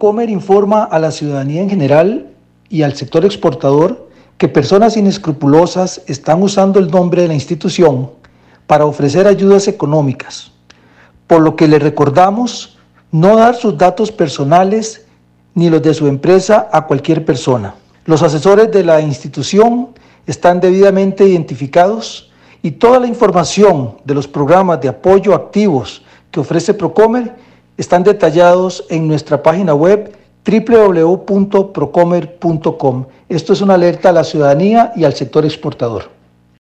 Procomer informa a la ciudadanía en general y al sector exportador que personas inescrupulosas están usando el nombre de la institución para ofrecer ayudas económicas, por lo que le recordamos no dar sus datos personales ni los de su empresa a cualquier persona. Los asesores de la institución están debidamente identificados y toda la información de los programas de apoyo activos que ofrece Procomer están detallados en nuestra página web www.procomer.com. Esto es una alerta a la ciudadanía y al sector exportador.